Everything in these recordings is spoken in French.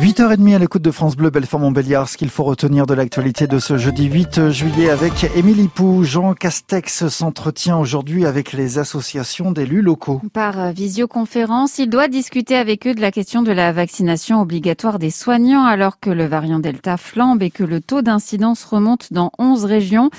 8h30 à l'écoute de France Bleu, Belfort-Montbéliard. Ce qu'il faut retenir de l'actualité de ce jeudi 8 juillet avec Émilie Pou. Jean Castex s'entretient aujourd'hui avec les associations d'élus locaux. Par visioconférence, il doit discuter avec eux de la question de la vaccination obligatoire des soignants alors que le variant Delta flambe et que le taux d'incidence remonte dans 11 régions.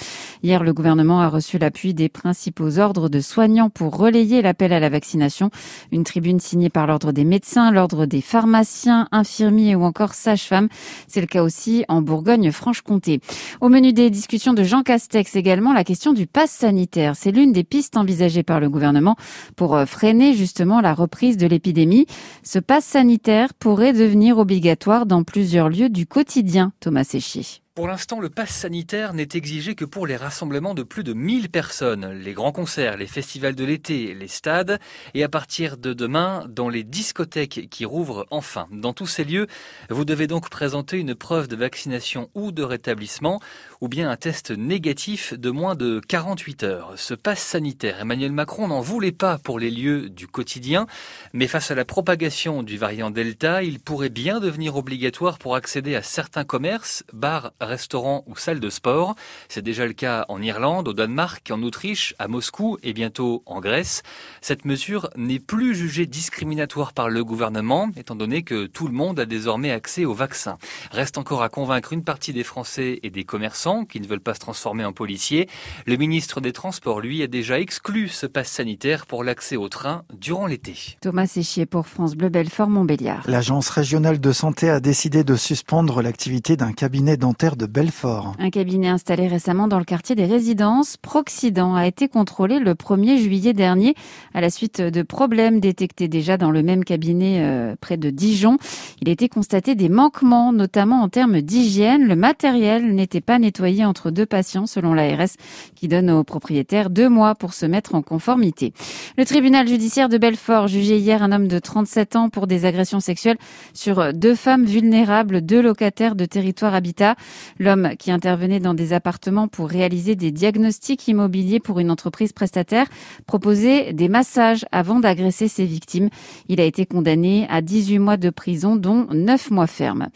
Hier, le gouvernement a reçu l'appui des principaux ordres de soignants pour relayer l'appel à la vaccination. Une tribune signée par l'ordre des médecins, l'ordre des pharmaciens, infirmiers ou encore sage-femme. C'est le cas aussi en Bourgogne-Franche-Comté. Au menu des discussions de Jean Castex également, la question du pass sanitaire. C'est l'une des pistes envisagées par le gouvernement pour euh, freiner justement la reprise de l'épidémie. Ce pass sanitaire pourrait devenir obligatoire dans plusieurs lieux du quotidien, Thomas Séchier. Pour l'instant, le pass sanitaire n'est exigé que pour les rassemblements de plus de 1000 personnes, les grands concerts, les festivals de l'été, les stades, et à partir de demain, dans les discothèques qui rouvrent enfin. Dans tous ces lieux, vous devez donc présenter une preuve de vaccination ou de rétablissement, ou bien un test négatif de moins de 48 heures. Ce pass sanitaire, Emmanuel Macron n'en voulait pas pour les lieux du quotidien, mais face à la propagation du variant Delta, il pourrait bien devenir obligatoire pour accéder à certains commerces, bars, restaurants ou salles de sport. C'est déjà le cas en Irlande, au Danemark, en Autriche, à Moscou et bientôt en Grèce. Cette mesure n'est plus jugée discriminatoire par le gouvernement, étant donné que tout le monde a désormais accès au vaccin. Reste encore à convaincre une partie des Français et des commerçants qui ne veulent pas se transformer en policiers. Le ministre des Transports, lui, a déjà exclu ce pass sanitaire pour l'accès au train durant l'été. Thomas Séchier pour France Bleu Belfort Montbéliard. L'agence régionale de santé a décidé de suspendre l'activité d'un cabinet dentaire de Belfort. Un cabinet installé récemment dans le quartier des résidences, Proxident, a été contrôlé le 1er juillet dernier à la suite de problèmes détectés déjà dans le même cabinet euh, près de Dijon. Il a été constaté des manquements, notamment en termes d'hygiène. Le matériel n'était pas nettoyé entre deux patients, selon l'ARS, qui donne aux propriétaires deux mois pour se mettre en conformité. Le tribunal judiciaire de Belfort jugeait hier un homme de 37 ans pour des agressions sexuelles sur deux femmes vulnérables, deux locataires de territoire habitat. L'homme qui intervenait dans des appartements pour réaliser des diagnostics immobiliers pour une entreprise prestataire proposait des massages avant d'agresser ses victimes. Il a été condamné à 18 mois de prison, dont 9 mois fermes.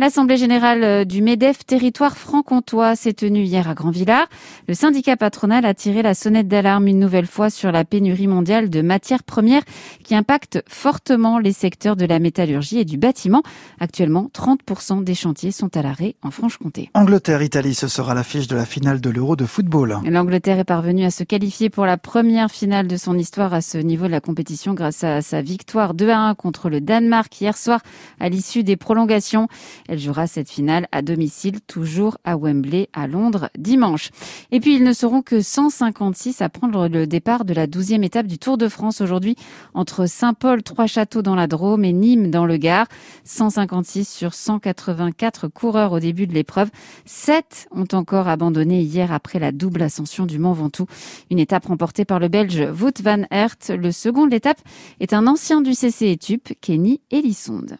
L'Assemblée générale du MEDEF territoire franc-comtois s'est tenue hier à Grand-Villard. Le syndicat patronal a tiré la sonnette d'alarme une nouvelle fois sur la pénurie mondiale de matières premières qui impacte fortement les secteurs de la métallurgie et du bâtiment. Actuellement, 30% des chantiers sont à l'arrêt en Franche-Comté. Angleterre-Italie, ce sera l'affiche de la finale de l'Euro de football. L'Angleterre est parvenue à se qualifier pour la première finale de son histoire à ce niveau de la compétition grâce à sa victoire 2 à 1 contre le Danemark hier soir à l'issue des prolongations. Elle jouera cette finale à domicile, toujours à Wembley, à Londres, dimanche. Et puis, ils ne seront que 156 à prendre le départ de la 12e étape du Tour de France aujourd'hui entre Saint-Paul, Trois-Châteaux dans la Drôme et Nîmes dans le Gard. 156 sur 184 coureurs au début de l'épreuve. Sept ont encore abandonné hier après la double ascension du Mont Ventoux. Une étape remportée par le Belge Wout van Aert. Le second de l'étape est un ancien du CC Etup, Kenny Elisonde.